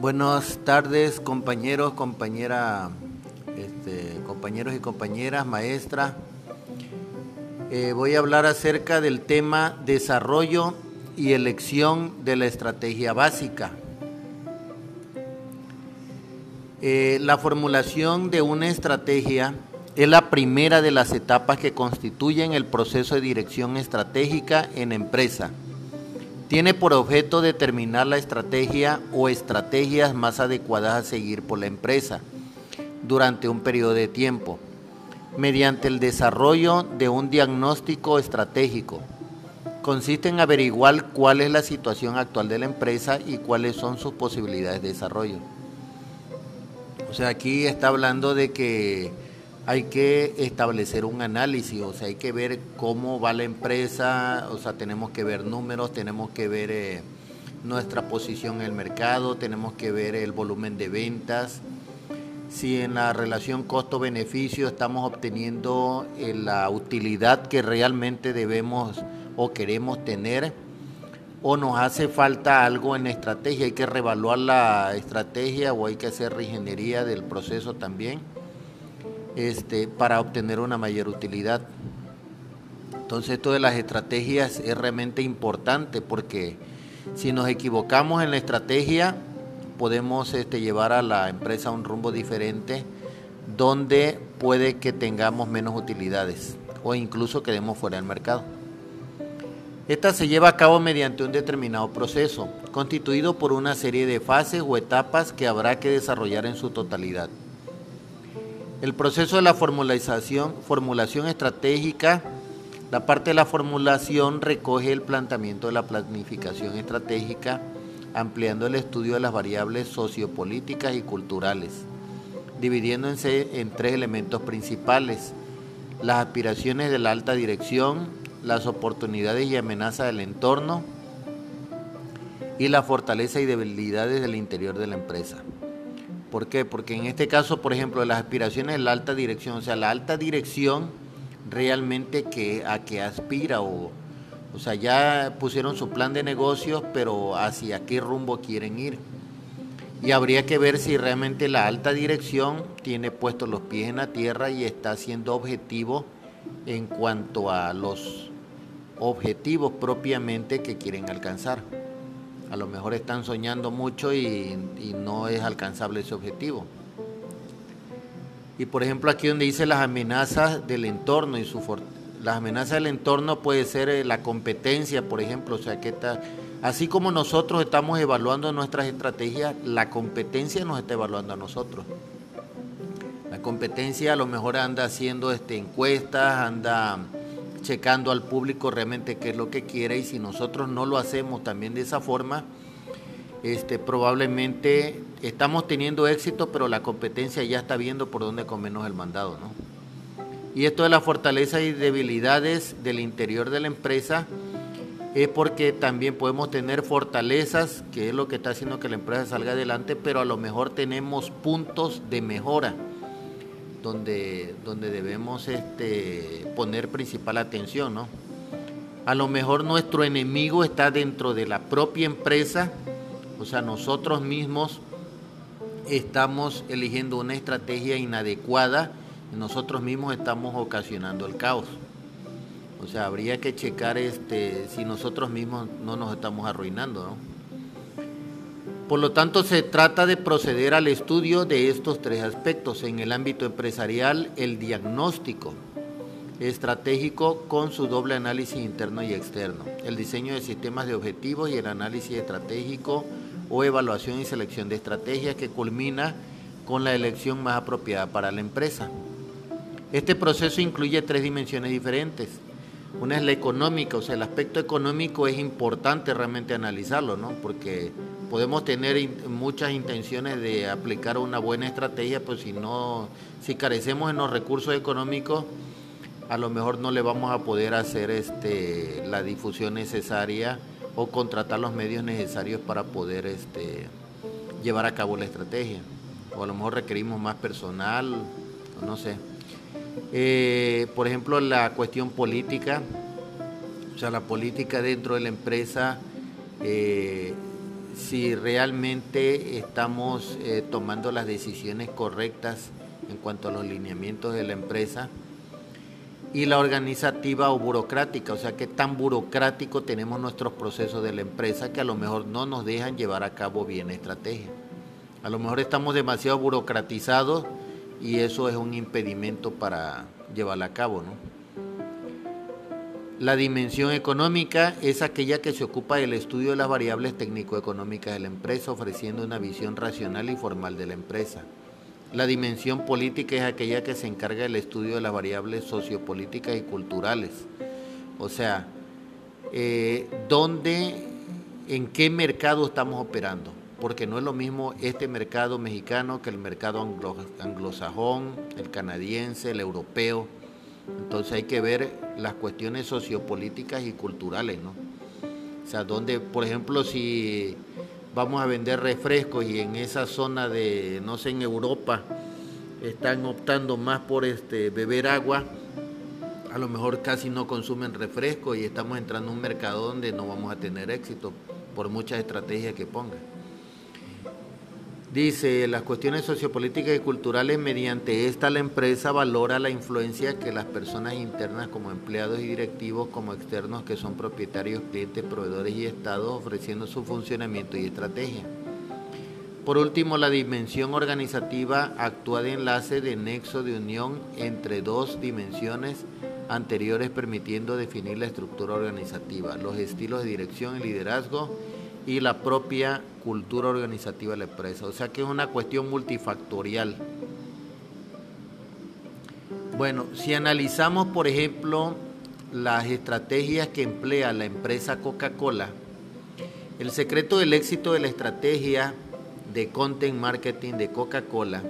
Buenas tardes, compañeros, compañera, este, compañeros y compañeras, maestra. Eh, voy a hablar acerca del tema desarrollo y elección de la estrategia básica. Eh, la formulación de una estrategia es la primera de las etapas que constituyen el proceso de dirección estratégica en empresa tiene por objeto determinar la estrategia o estrategias más adecuadas a seguir por la empresa durante un periodo de tiempo, mediante el desarrollo de un diagnóstico estratégico. Consiste en averiguar cuál es la situación actual de la empresa y cuáles son sus posibilidades de desarrollo. O sea, aquí está hablando de que hay que establecer un análisis, o sea, hay que ver cómo va la empresa, o sea, tenemos que ver números, tenemos que ver eh, nuestra posición en el mercado, tenemos que ver el volumen de ventas, si en la relación costo-beneficio estamos obteniendo eh, la utilidad que realmente debemos o queremos tener, o nos hace falta algo en la estrategia, hay que revaluar la estrategia o hay que hacer reingeniería del proceso también este, para obtener una mayor utilidad. Entonces esto de las estrategias es realmente importante porque si nos equivocamos en la estrategia podemos este, llevar a la empresa a un rumbo diferente donde puede que tengamos menos utilidades o incluso quedemos fuera del mercado. Esta se lleva a cabo mediante un determinado proceso, constituido por una serie de fases o etapas que habrá que desarrollar en su totalidad. El proceso de la formulación, estratégica, la parte de la formulación recoge el planteamiento de la planificación estratégica, ampliando el estudio de las variables sociopolíticas y culturales, dividiéndose en tres elementos principales, las aspiraciones de la alta dirección, las oportunidades y amenazas del entorno y la fortaleza y debilidades del interior de la empresa. ¿Por qué? Porque en este caso, por ejemplo, las aspiraciones de la alta dirección, o sea, la alta dirección realmente que, a qué aspira o, o sea, ya pusieron su plan de negocios, pero hacia qué rumbo quieren ir. Y habría que ver si realmente la alta dirección tiene puestos los pies en la tierra y está siendo objetivo en cuanto a los objetivos propiamente que quieren alcanzar a lo mejor están soñando mucho y, no es alcanzable ese objetivo. Y por ejemplo aquí donde dice las amenazas del entorno y su las amenazas del entorno puede ser eh, la competencia, por ejemplo, o sea que está, así como nosotros estamos evaluando nuestras estrategias, la competencia nos está evaluando a nosotros. La competencia a lo mejor anda haciendo este, encuestas, anda checando al público realmente qué es lo que quiere y si nosotros no lo hacemos también de esa forma, este, probablemente estamos teniendo éxito, pero la competencia ya está viendo por dónde comernos el mandado. ¿no? Y esto de las fortalezas y debilidades del interior de la empresa es porque también podemos tener fortalezas, que es lo que está haciendo que la empresa salga adelante, pero a lo mejor tenemos puntos de mejora donde, donde debemos este, poner principal atención, ¿no? A lo mejor nuestro enemigo está dentro de la propia empresa, o sea, nosotros mismos estamos eligiendo una estrategia inadecuada y nosotros mismos estamos ocasionando el caos. O sea, habría que checar este, si nosotros mismos no nos estamos arruinando. Por lo tanto, se trata de proceder al estudio de estos tres aspectos. En el ámbito empresarial, el diagnóstico estratégico con su doble análisis interno y externo, el diseño de sistemas de objetivos y el análisis estratégico o evaluación y selección de estrategias que culmina con la elección más apropiada para la empresa. Este proceso incluye tres dimensiones diferentes. Una es la económica, o sea, el aspecto económico es importante realmente analizarlo, ¿no? Porque podemos tener muchas intenciones de aplicar una buena estrategia, pues si no, si carecemos en los recursos económicos, a lo mejor no le vamos a poder hacer este, la difusión necesaria o contratar los medios necesarios para poder este, llevar a cabo la estrategia. O a lo mejor requerimos más personal, no sé. Eh, por ejemplo, la cuestión política, o sea, la política dentro de la empresa. Eh, si realmente estamos eh, tomando las decisiones correctas en cuanto a los lineamientos de la empresa y la organizativa o burocrática, o sea, qué tan burocrático tenemos nuestros procesos de la empresa que a lo mejor no nos dejan llevar a cabo bien estrategia. A lo mejor estamos demasiado burocratizados y eso es un impedimento para llevarla a cabo, ¿no? La dimensión económica es aquella que se ocupa del estudio de las variables técnico-económicas de la empresa, ofreciendo una visión racional y formal de la empresa. La dimensión política es aquella que se encarga del estudio de las variables sociopolíticas y culturales. O sea, eh, ¿dónde, en qué mercado estamos operando? Porque no es lo mismo este mercado mexicano que el mercado anglosajón, el canadiense, el europeo. Entonces hay que ver las cuestiones sociopolíticas y culturales, ¿no? O sea, donde, por ejemplo, si vamos a vender refrescos y en esa zona de, no sé, en Europa, están optando más por este beber agua, a lo mejor casi no consumen refresco y estamos entrando a un mercado donde no vamos a tener éxito por muchas estrategias que pongan. Dice, las cuestiones sociopolíticas y culturales, mediante esta la empresa valora la influencia que las personas internas como empleados y directivos, como externos que son propietarios, clientes, proveedores y estados, ofreciendo su funcionamiento y estrategia. Por último, la dimensión organizativa actúa de enlace de nexo de unión entre dos dimensiones anteriores permitiendo definir la estructura organizativa, los estilos de dirección y liderazgo y la propia cultura organizativa de la empresa. O sea que es una cuestión multifactorial. Bueno, si analizamos, por ejemplo, las estrategias que emplea la empresa Coca-Cola, el secreto del éxito de la estrategia de content marketing de Coca-Cola,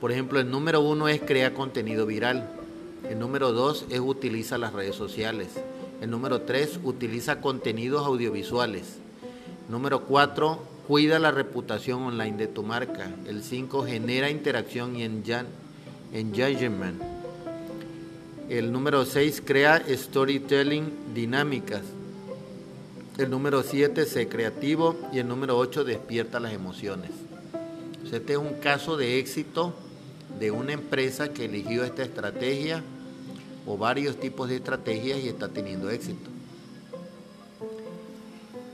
por ejemplo, el número uno es crear contenido viral. El número dos es utiliza las redes sociales. El número tres utiliza contenidos audiovisuales. Número 4, cuida la reputación online de tu marca. El 5, genera interacción y engagement. El número 6, crea storytelling dinámicas. El número 7, sé creativo. Y el número 8, despierta las emociones. Este es un caso de éxito de una empresa que eligió esta estrategia o varios tipos de estrategias y está teniendo éxito.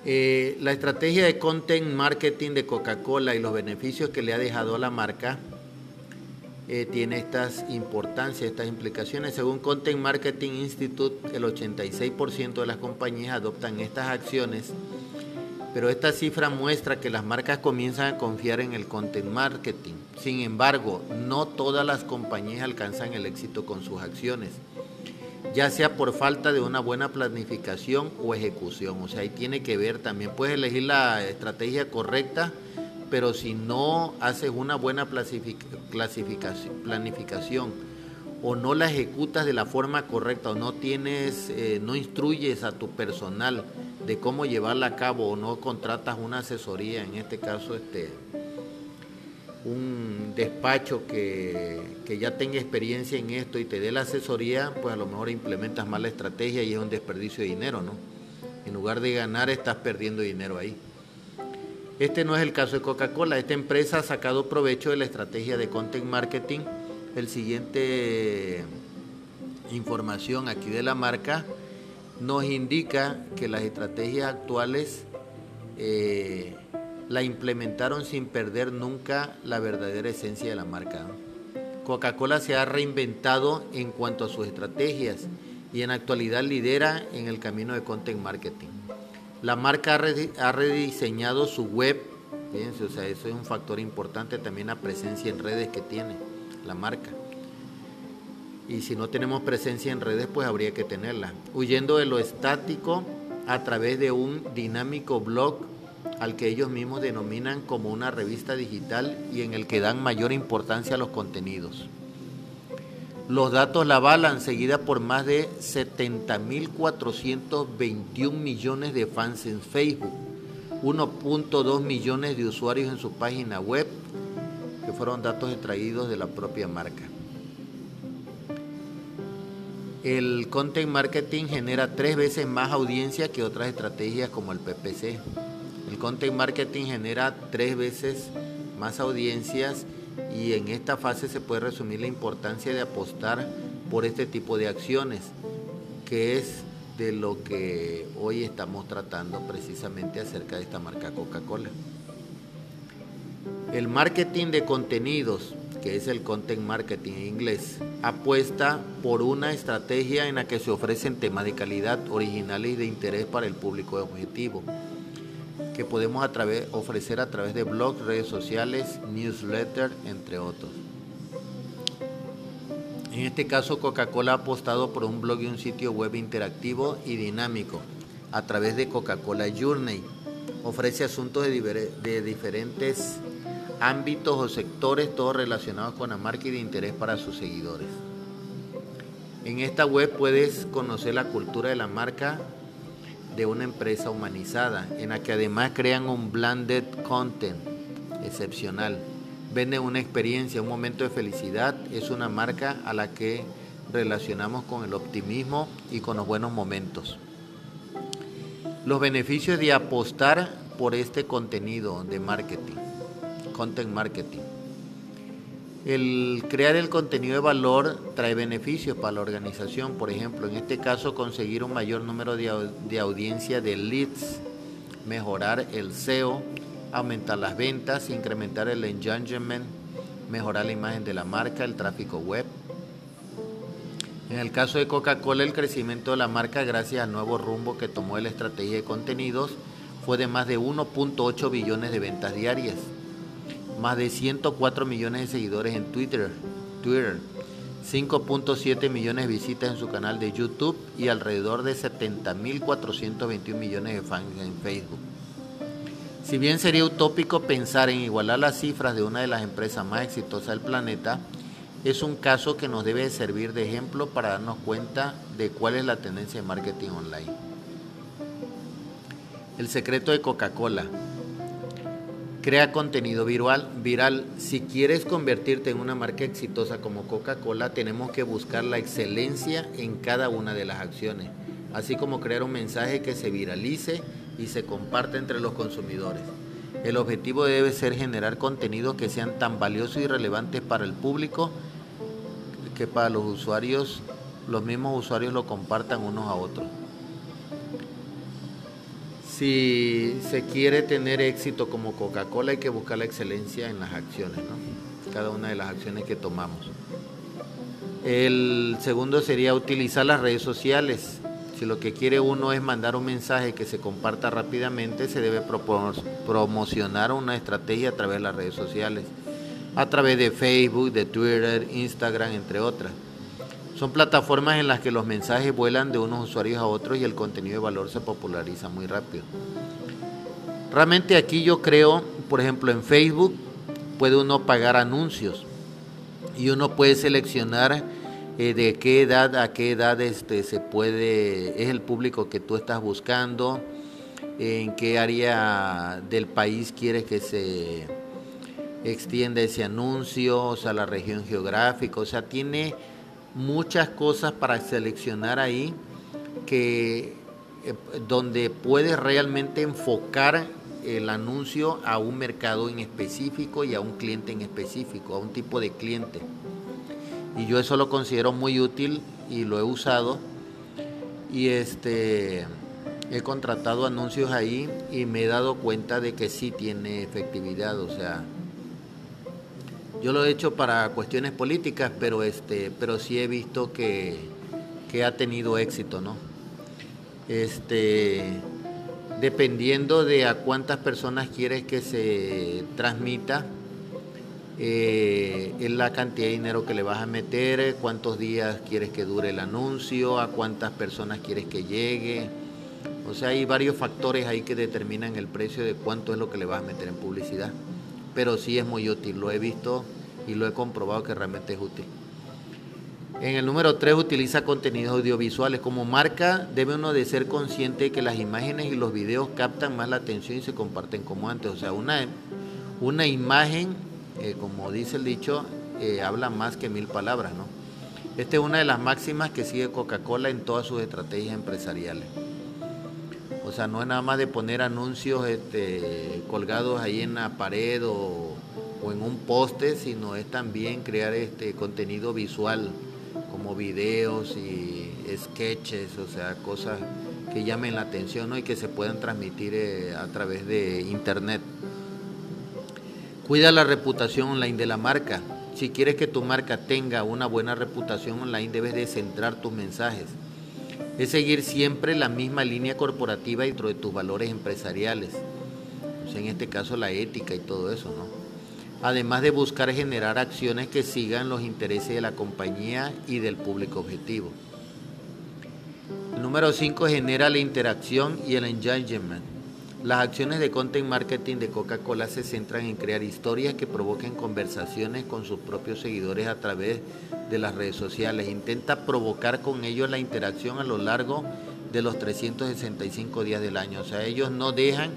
Eh, la estrategia de content marketing de Coca-Cola y los beneficios que le ha dejado a la marca eh, tiene estas importancias, estas implicaciones. Según Content Marketing Institute, el 86% de las compañías adoptan estas acciones, pero esta cifra muestra que las marcas comienzan a confiar en el content marketing. Sin embargo, no todas las compañías alcanzan el éxito con sus acciones ya sea por falta de una buena planificación o ejecución. O sea, ahí tiene que ver también, puedes elegir la estrategia correcta, pero si no haces una buena planificación o no la ejecutas de la forma correcta o no tienes, eh, no instruyes a tu personal de cómo llevarla a cabo o no contratas una asesoría, en este caso este un despacho que, ya tenga experiencia en esto y te dé la asesoría, pues a lo mejor implementas mal la estrategia y es un desperdicio de dinero, ¿no? En lugar de ganar, estás perdiendo dinero ahí. Este no es el caso de Coca-Cola. Esta empresa ha sacado provecho de la estrategia de content marketing. El siguiente información aquí de la marca nos indica que las estrategias actuales eh, la implementaron sin perder nunca la verdadera esencia de la marca. Coca-Cola se ha reinventado en cuanto a sus estrategias y en actualidad lidera en el camino de content marketing. La marca ha rediseñado su web, fíjense, o sea, eso es un factor importante también la presencia en redes que tiene la marca. Y si no tenemos presencia en redes, pues habría que tenerla. Huyendo de lo estático a través de un dinámico blog al que ellos mismos denominan como una revista digital y en el que dan mayor importancia a los contenidos. Los datos la avalan, seguida por más de 70.421 millones de fans en Facebook, 1.2 millones de usuarios en su página web, que fueron datos extraídos de la propia marca. El content marketing genera tres veces más audiencia que otras estrategias como el PPC content marketing genera tres veces más audiencias y en esta fase se puede resumir la importancia de apostar por este tipo de acciones, que es de lo que hoy estamos tratando precisamente acerca de esta marca Coca-Cola. El marketing de contenidos, que es el content marketing en inglés, apuesta por una estrategia en la que se ofrecen temas de calidad originales y de interés para el público objetivo, que podemos ofrecer a través de blogs, redes sociales, newsletters, entre otros. En este caso, Coca-Cola ha apostado por un blog y un sitio web interactivo y dinámico a través de Coca-Cola Journey. Ofrece asuntos de, diferentes ámbitos o sectores, todos relacionados con la marca y de interés para sus seguidores. En esta web puedes conocer la cultura de la marca de una empresa humanizada, en la que además crean un blended content excepcional vende una experiencia, un momento de felicidad, es una marca a la que relacionamos con el optimismo y con los buenos momentos. Los beneficios de apostar por este contenido de marketing, content marketing. El crear el contenido de valor trae beneficios para la organización, por ejemplo, en este caso conseguir un mayor número de, de audiencia de leads, mejorar el SEO, aumentar las ventas, incrementar el engagement, mejorar la imagen de la marca, el tráfico web. En el caso de Coca-Cola, el crecimiento de la marca gracias al nuevo rumbo que tomó la estrategia de contenidos fue de más de 1.8 billones de ventas diarias, más de 104 millones de seguidores en Twitter, Twitter 5.7 millones de visitas en su canal de YouTube y alrededor de 70.421 millones de fans en Facebook. Si bien sería utópico pensar en igualar las cifras de una de las empresas más exitosas del planeta, es un caso que nos debe servir de ejemplo para darnos cuenta de cuál es la tendencia de marketing online. El secreto de Coca-Cola. Crea contenido viral, viral. Si quieres convertirte en una marca exitosa como Coca-Cola, tenemos que buscar la excelencia en cada una de las acciones, así como crear un mensaje que se viralice y se comparte entre los consumidores. El objetivo debe ser generar contenidos que sean tan valiosos y relevantes para el público que para los usuarios, los mismos usuarios lo compartan unos a otros. Si se quiere tener éxito como Coca-Cola hay que buscar la excelencia en las acciones, cada una de las acciones que tomamos. El segundo sería utilizar las redes sociales si lo que quiere uno es mandar un mensaje que se comparta rápidamente, se debe promocionar una estrategia a través de las redes sociales, a través de Facebook, de Twitter, Instagram, entre otras. Son plataformas en las que los mensajes vuelan de unos usuarios a otros y el contenido de valor se populariza muy rápido. Realmente aquí yo creo, por ejemplo, en Facebook puede uno pagar anuncios y uno puede seleccionar eh, de qué edad a qué edad este, se puede, es el público que tú estás buscando, en qué área del país quieres que se extienda ese anuncio, o sea, la región geográfica, o sea, tiene muchas cosas para seleccionar ahí que eh, donde puedes realmente enfocar el anuncio a un mercado en específico y a un cliente en específico, a un tipo de cliente. Y yo eso lo considero muy útil y lo he usado. Y este he contratado anuncios ahí y me he dado cuenta de que sí tiene efectividad, o sea, yo lo he hecho para cuestiones políticas, pero este, pero sí he visto que, que ha tenido éxito, ¿no? Este, dependiendo de a cuántas personas quieres que se transmita, eh, es la cantidad de dinero que le vas a meter, cuántos días quieres que dure el anuncio, a cuántas personas quieres que llegue. O sea, hay varios factores ahí que determinan el precio de cuánto es lo que le vas a meter en publicidad. Pero sí es muy útil, lo he visto y lo he comprobado que realmente es útil. En el número 3 utiliza contenidos audiovisuales. Como marca debe uno de ser consciente de que las imágenes y los videos captan más la atención y se comparten como antes. O sea, una, una imagen eh, como dice el dicho, eh, habla más que mil palabras, ¿no? Esta es una de las máximas que sigue Coca-Cola en todas sus estrategias empresariales. O sea, no es nada más de poner anuncios este, colgados ahí en la pared o, en un poste, sino es también crear este contenido visual, como videos y sketches, o sea, cosas que llamen la atención y que se puedan transmitir eh, a través de internet. Cuida la reputación online de la marca. Si quieres que tu marca tenga una buena reputación online, debes de centrar tus mensajes es seguir siempre la misma línea corporativa dentro de tus valores empresariales. en este caso la ética y todo eso, ¿no? Además de buscar generar acciones que sigan los intereses de la compañía y del público objetivo. El número 5 genera la interacción y el engagement. Las acciones de content marketing de Coca-Cola se centran en crear historias que provoquen conversaciones con sus propios seguidores a través de las redes sociales. Intenta provocar con ellos la interacción a lo largo de los 365 días del año. O sea, ellos no dejan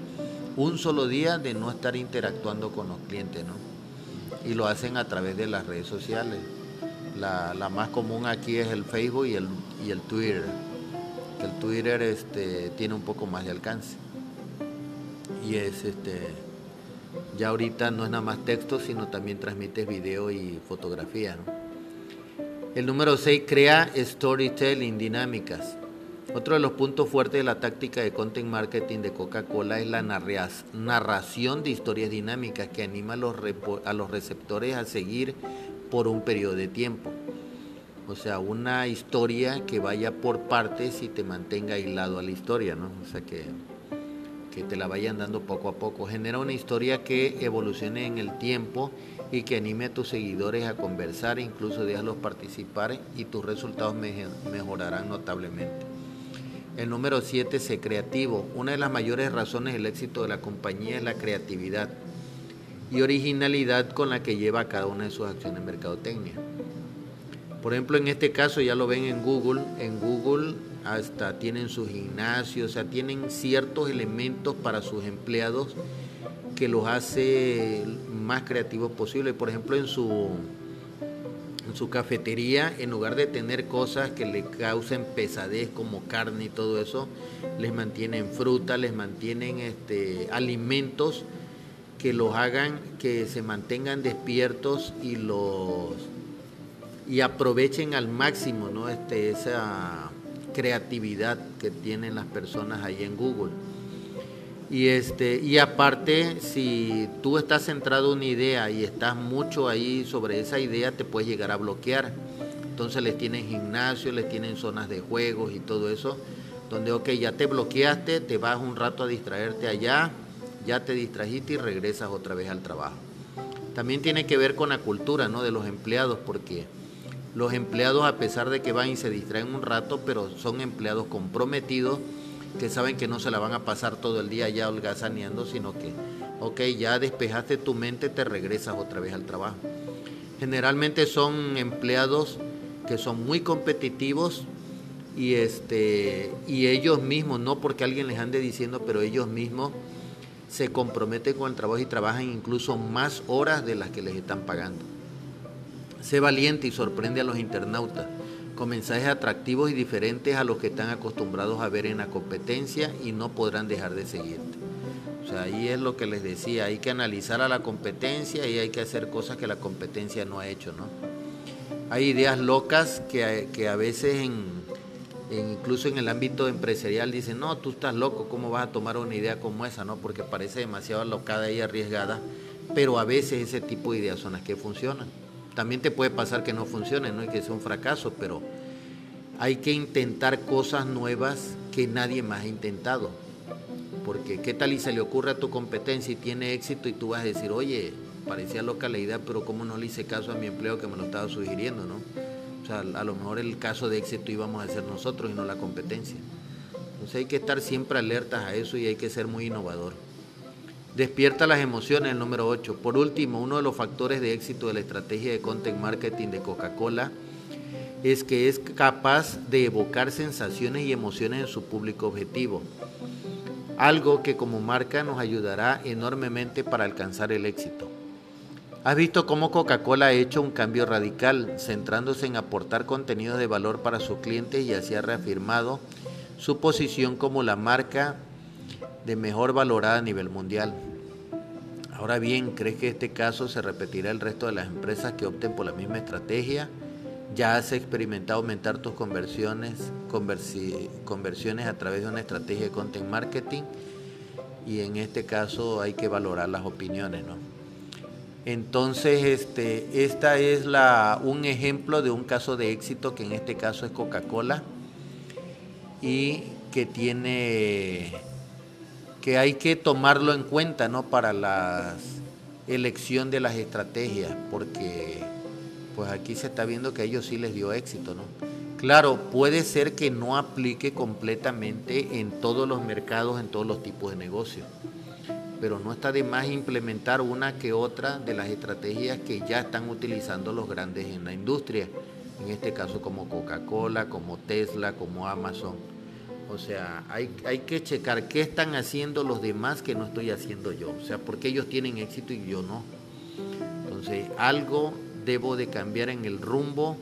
un solo día de no estar interactuando con los clientes, ¿no? Y lo hacen a través de las redes sociales. La, más común aquí es el Facebook y el, y el Twitter. El Twitter este, tiene un poco más de alcance y es este ya ahorita no es nada más texto, sino también transmites video y fotografía. El número 6 crea storytelling dinámicas. Otro de los puntos fuertes de la táctica de content marketing de Coca-Cola es la narración de historias dinámicas que anima a los, a los receptores a seguir por un periodo de tiempo. O sea, una historia que vaya por partes y te mantenga aislado a la historia, ¿no? O sea que que te la vayan dando poco a poco. Genera una historia que evolucione en el tiempo y que anime a tus seguidores a conversar, incluso déjalos participar y tus resultados mejorarán notablemente. El número 7, sé creativo. Una de las mayores razones del éxito de la compañía es la creatividad y originalidad con la que lleva cada una de sus acciones en mercadotecnia. Por ejemplo, en este caso ya lo ven en Google. En Google hasta tienen su gimnasio, o sea, tienen ciertos elementos para sus empleados que los hace más creativos posible. Por ejemplo, en su, en su cafetería, en lugar de tener cosas que le causen pesadez como carne y todo eso, les mantienen fruta, les mantienen este, alimentos que los hagan que se mantengan despiertos y los y aprovechen al máximo ¿no? este, esa creatividad que tienen las personas ahí en Google. Y, este, y aparte, si tú estás centrado en una idea y estás mucho ahí sobre esa idea, te puedes llegar a bloquear. Entonces les tienen gimnasio, les tienen zonas de juegos y todo eso, donde, ok, ya te bloqueaste, te vas un rato a distraerte allá, ya te distrajiste y regresas otra vez al trabajo. También tiene que ver con la cultura ¿no? de los empleados, porque los empleados, a pesar de que van y se distraen un rato, pero son empleados comprometidos que saben que no se la van a pasar todo el día ya holgazaneando, sino que, ok, ya despejaste tu mente, te regresas otra vez al trabajo. Generalmente son empleados que son muy competitivos y, este, y ellos mismos, no porque alguien les ande diciendo, pero ellos mismos se comprometen con el trabajo y trabajan incluso más horas de las que les están pagando. Sé valiente y sorprende a los internautas con mensajes atractivos y diferentes a los que están acostumbrados a ver en la competencia y no podrán dejar de seguirte. O sea, ahí es lo que les decía, hay que analizar a la competencia y hay que hacer cosas que la competencia no ha hecho, ¿no? Hay ideas locas que, a veces incluso en el ámbito empresarial dicen, no, tú estás loco, ¿cómo vas a tomar una idea como esa? ¿no? Porque parece demasiado locada y arriesgada, pero a veces ese tipo de ideas son las que funcionan. También te puede pasar que no funcione, ¿no? Y que sea un fracaso, pero hay que intentar cosas nuevas que nadie más ha intentado. Porque qué tal y se le ocurre a tu competencia y tiene éxito y tú vas a decir, oye, parecía loca la idea, pero ¿cómo no le hice caso a mi empleo que me lo estaba sugiriendo, ¿no? O sea, a lo mejor el caso de éxito íbamos a ser nosotros y no la competencia. Entonces hay que estar siempre alertas a eso y hay que ser muy innovador. Despierta las emociones, el número 8. Por último, uno de los factores de éxito de la estrategia de content marketing de Coca-Cola es que es capaz de evocar sensaciones y emociones en su público objetivo. Algo que como marca nos ayudará enormemente para alcanzar el éxito. ¿Has visto cómo Coca-Cola ha hecho un cambio radical, centrándose en aportar contenidos de valor para sus clientes y así ha reafirmado su posición como la marca de mejor valorada a nivel mundial. Ahora bien, ¿crees que este caso se repetirá el resto de las empresas que opten por la misma estrategia? ¿Ya has experimentado aumentar tus conversiones, conversiones a través de una estrategia de content marketing? Y en este caso hay que valorar las opiniones, ¿no? Entonces, este, esta es la, un ejemplo de un caso de éxito que en este caso es Coca-Cola y que tiene que hay que tomarlo en cuenta ¿no? para la elección de las estrategias, porque pues aquí se está viendo que a ellos sí les dio éxito. ¿no? Claro, puede ser que no aplique completamente en todos los mercados, en todos los tipos de negocios, pero no está de más implementar una que otra de las estrategias que ya están utilizando los grandes en la industria, en este caso como Coca-Cola, como Tesla, como Amazon o sea, hay, hay que checar qué están haciendo los demás que no estoy haciendo yo. O sea, porque ellos tienen éxito y yo no. Entonces, algo debo de cambiar en el rumbo,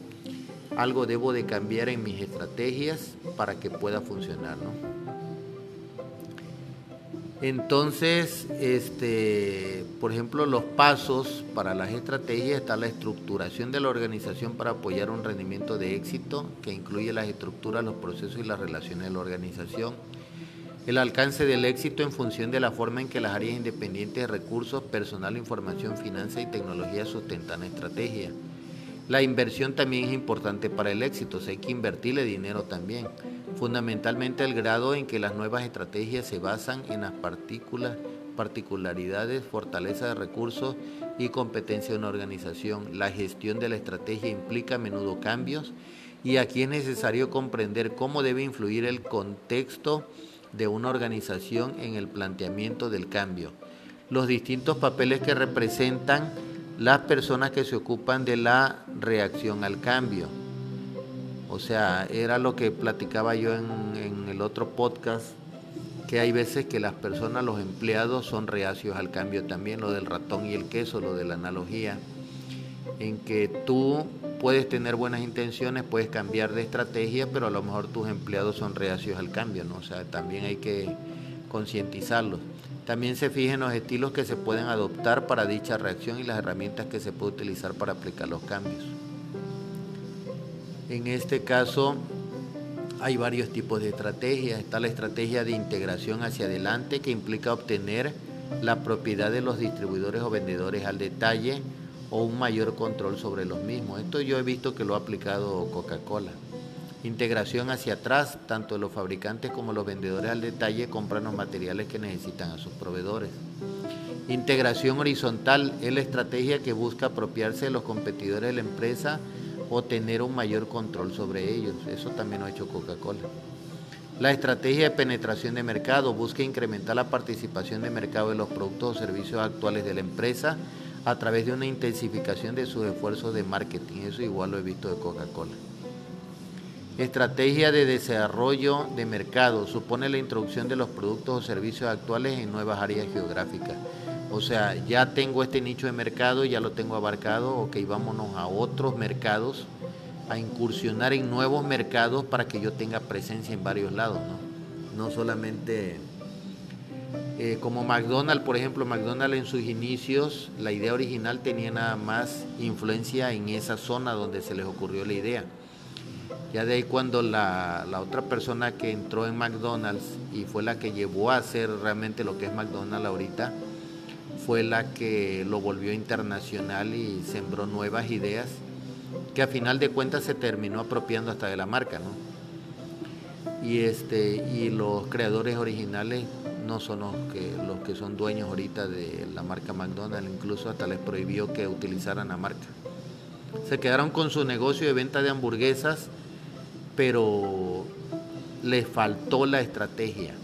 algo debo de cambiar en mis estrategias para que pueda funcionar, ¿no? Entonces, este, por ejemplo, los pasos para las estrategias está la estructuración de la organización para apoyar un rendimiento de éxito que incluye las estructuras, los procesos y las relaciones de la organización. El alcance del éxito en función de la forma en que las áreas independientes de recursos, personal, información, finanzas y tecnología sustentan la estrategia. La inversión también es importante para el éxito, o hay que invertirle dinero también fundamentalmente el grado en que las nuevas estrategias se basan en las particularidades, fortaleza de recursos y competencia de una organización. La gestión de la estrategia implica a menudo cambios y aquí es necesario comprender cómo debe influir el contexto de una organización en el planteamiento del cambio. Los distintos papeles que representan las personas que se ocupan de la reacción al cambio o sea, era lo que platicaba yo en, el otro podcast, que hay veces que las personas, los empleados son reacios al cambio también, lo del ratón y el queso, lo de la analogía, en que tú puedes tener buenas intenciones, puedes cambiar de estrategia, pero a lo mejor tus empleados son reacios al cambio, ¿no? O sea, también hay que concientizarlos. También se fijen los estilos que se pueden adoptar para dicha reacción y las herramientas que se puede utilizar para aplicar los cambios. En este caso hay varios tipos de estrategias. Está la estrategia de integración hacia adelante que implica obtener la propiedad de los distribuidores o vendedores al detalle o un mayor control sobre los mismos. Esto yo he visto que lo ha aplicado Coca-Cola. Integración hacia atrás, tanto los fabricantes como los vendedores al detalle compran los materiales que necesitan a sus proveedores. Integración horizontal es la estrategia que busca apropiarse de los competidores de la empresa o tener un mayor control sobre ellos. Eso también lo ha hecho Coca-Cola. La estrategia de penetración de mercado busca incrementar la participación de mercado de los productos o servicios actuales de la empresa a través de una intensificación de sus esfuerzos de marketing. Eso igual lo he visto de Coca-Cola. Estrategia de desarrollo de mercado supone la introducción de los productos o servicios actuales en nuevas áreas geográficas. O sea, ya tengo este nicho de mercado, ya lo tengo abarcado, ok, vámonos a otros mercados, a incursionar en nuevos mercados para que yo tenga presencia en varios lados, ¿no? No solamente eh, como McDonald's, por ejemplo, McDonald's en sus inicios, la idea original tenía nada más influencia en esa zona donde se les ocurrió la idea. Ya de ahí cuando la, la, otra persona que entró en McDonald's y fue la que llevó a hacer realmente lo que es McDonald's ahorita, fue la que lo volvió internacional y sembró nuevas ideas que a final de cuentas se terminó apropiando hasta de la marca, ¿no? Y este y los creadores originales no son los que los que son dueños ahorita de la marca McDonald's, incluso hasta les prohibió que utilizaran la marca. Se quedaron con su negocio de venta de hamburguesas, pero les faltó la estrategia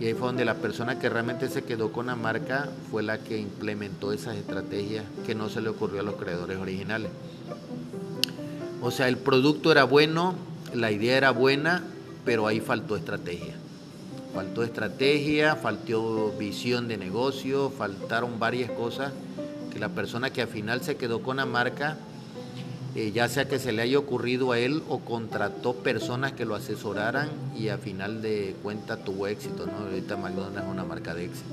y ahí fue donde la persona que realmente se quedó con la marca fue la que implementó esas estrategias que no se le ocurrió a los creadores originales. O sea, el producto era bueno, la idea era buena, pero ahí faltó estrategia. Faltó estrategia, faltó visión de negocio, faltaron varias cosas que la persona que al final se quedó con la marca eh, ya sea que se le haya ocurrido a él o contrató personas que lo asesoraran y a final de cuentas tuvo éxito. ¿no? Ahorita McDonald's es una marca de éxito.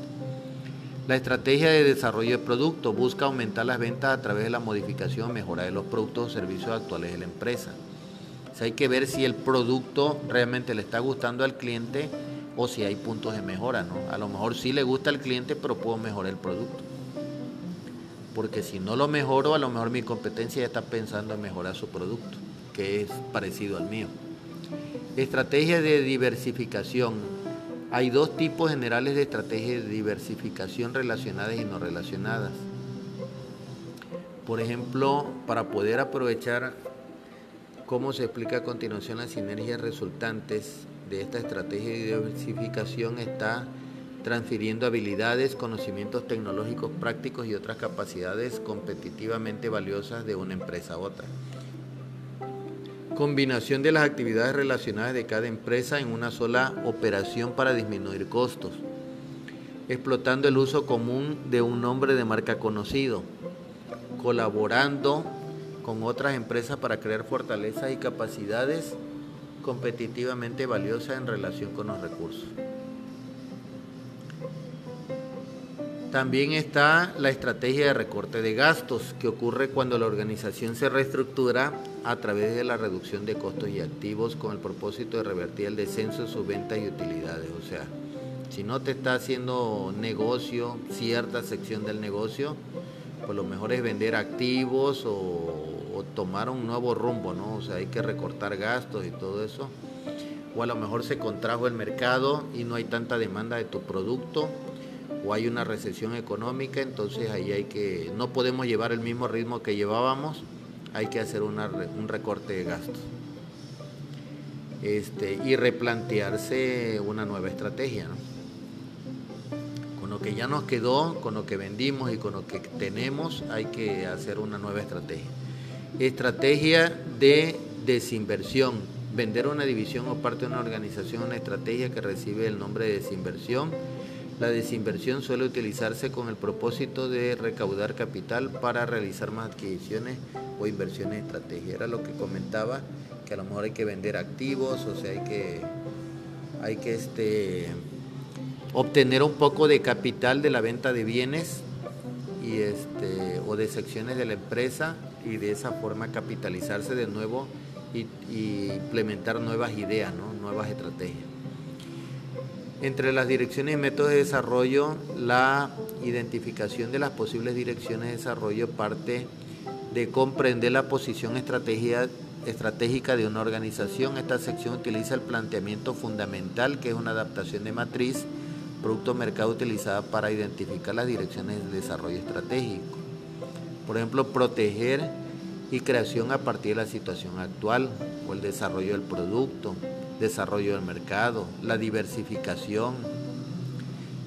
La estrategia de desarrollo de producto busca aumentar las ventas a través de la modificación, mejora de los productos o servicios actuales de la empresa. O hay que ver si el producto realmente le está gustando al cliente o si hay puntos de mejora. ¿no? A lo mejor sí le gusta al cliente, pero puedo mejorar el producto porque si no lo mejoro, a lo mejor mi competencia ya está pensando en mejorar su producto, que es parecido al mío. Estrategia de diversificación. Hay dos tipos generales de estrategias de diversificación relacionadas y no relacionadas. Por ejemplo, para poder aprovechar cómo se explica a continuación las sinergias resultantes de esta estrategia de diversificación está transfiriendo habilidades, conocimientos tecnológicos prácticos y otras capacidades competitivamente valiosas de una empresa a otra. Combinación de las actividades relacionadas de cada empresa en una sola operación para disminuir costos. Explotando el uso común de un nombre de marca conocido. Colaborando con otras empresas para crear fortalezas y capacidades competitivamente valiosas en relación con los recursos. También está la estrategia de recorte de gastos, que ocurre cuando la organización se reestructura a través de la reducción de costos y activos con el propósito de revertir el descenso de sus ventas y utilidades. O sea, si no te está haciendo negocio, cierta sección del negocio, pues lo mejor es vender activos o, tomar un nuevo rumbo, ¿no? O sea, hay que recortar gastos y todo eso. O a lo mejor se contrajo el mercado y no hay tanta demanda de tu producto o hay una recesión económica, entonces ahí hay que, no podemos llevar el mismo ritmo que llevábamos, hay que hacer un recorte de gastos. Este, y replantearse una nueva estrategia. Con lo que ya nos quedó, con lo que vendimos y con lo que tenemos, hay que hacer una nueva estrategia. Estrategia de desinversión. Vender una división o parte de una organización, una estrategia que recibe el nombre de desinversión la desinversión suele utilizarse con el propósito de recaudar capital para realizar más adquisiciones o inversiones estratégicas. Era lo que comentaba, que a lo mejor hay que vender activos, o sea, hay que, hay que este, obtener un poco de capital de la venta de bienes y este, o de secciones de la empresa y de esa forma capitalizarse de nuevo y, y implementar nuevas ideas, ¿no? nuevas estrategias. Entre las direcciones y métodos de desarrollo, la identificación de las posibles direcciones de desarrollo parte de comprender la posición estratégica de una organización. Esta sección utiliza el planteamiento fundamental, que es una adaptación de matriz, producto mercado utilizada para identificar las direcciones de desarrollo estratégico. Por ejemplo, proteger y creación a partir de la situación actual o el desarrollo del producto, desarrollo del mercado, la diversificación,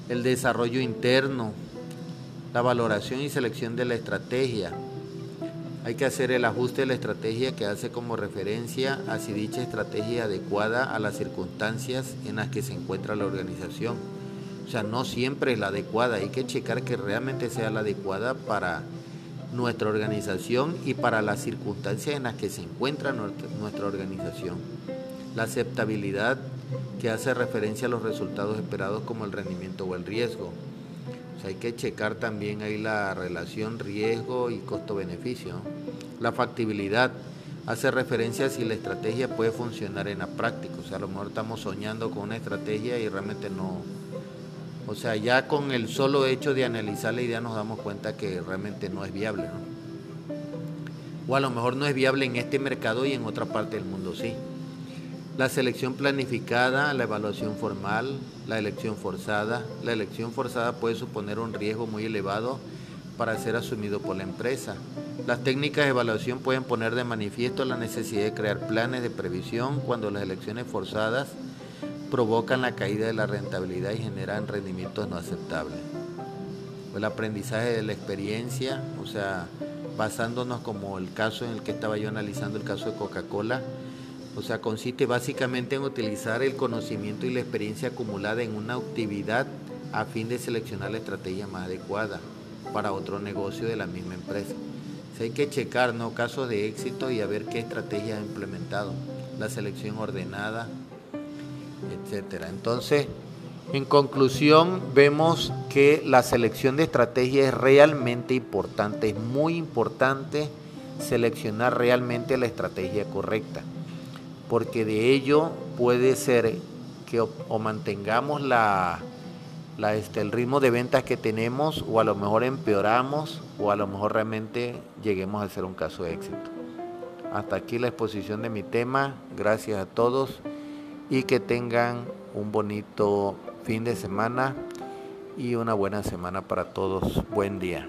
el desarrollo interno, la valoración y selección de la estrategia. Hay que hacer el ajuste de la estrategia que hace como referencia a si dicha estrategia es adecuada a las circunstancias en las que se encuentra la organización. O sea, no siempre es la adecuada, hay que checar que realmente sea la adecuada para nuestra organización y para las circunstancias en las que se encuentra nuestra organización la aceptabilidad que hace referencia a los resultados esperados como el rendimiento o el riesgo. hay que checar también ahí la relación riesgo y costo-beneficio. La factibilidad hace referencia a si la estrategia puede funcionar en la práctica. O sea, a lo mejor estamos soñando con una estrategia y realmente no. O sea, ya con el solo hecho de analizar la idea nos damos cuenta que realmente no es viable. O a lo mejor no es viable en este mercado y en otra parte del mundo sí. La selección planificada, la evaluación formal, la elección forzada. La elección forzada puede suponer un riesgo muy elevado para ser asumido por la empresa. Las técnicas de evaluación pueden poner de manifiesto la necesidad de crear planes de previsión cuando las elecciones forzadas provocan la caída de la rentabilidad y generan rendimientos no aceptables. El aprendizaje de la experiencia, o sea, basándonos como el caso en el que estaba yo analizando el caso de Coca-Cola, o sea, consiste básicamente en utilizar el conocimiento y la experiencia acumulada en una actividad a fin de seleccionar la estrategia más adecuada para otro negocio de la misma empresa. hay que checar, ¿no? Casos de éxito y a ver qué estrategia ha implementado. La selección ordenada, etcétera. Entonces, en conclusión, vemos que la selección de estrategia es realmente importante, es muy importante seleccionar realmente la estrategia correcta, porque de ello puede ser que o, mantengamos la, este, el ritmo de ventas que tenemos o a lo mejor empeoramos o a lo mejor realmente lleguemos a ser un caso de éxito. Hasta aquí la exposición de mi tema. Gracias a todos y que tengan un bonito fin de semana y una buena semana para todos. Buen día.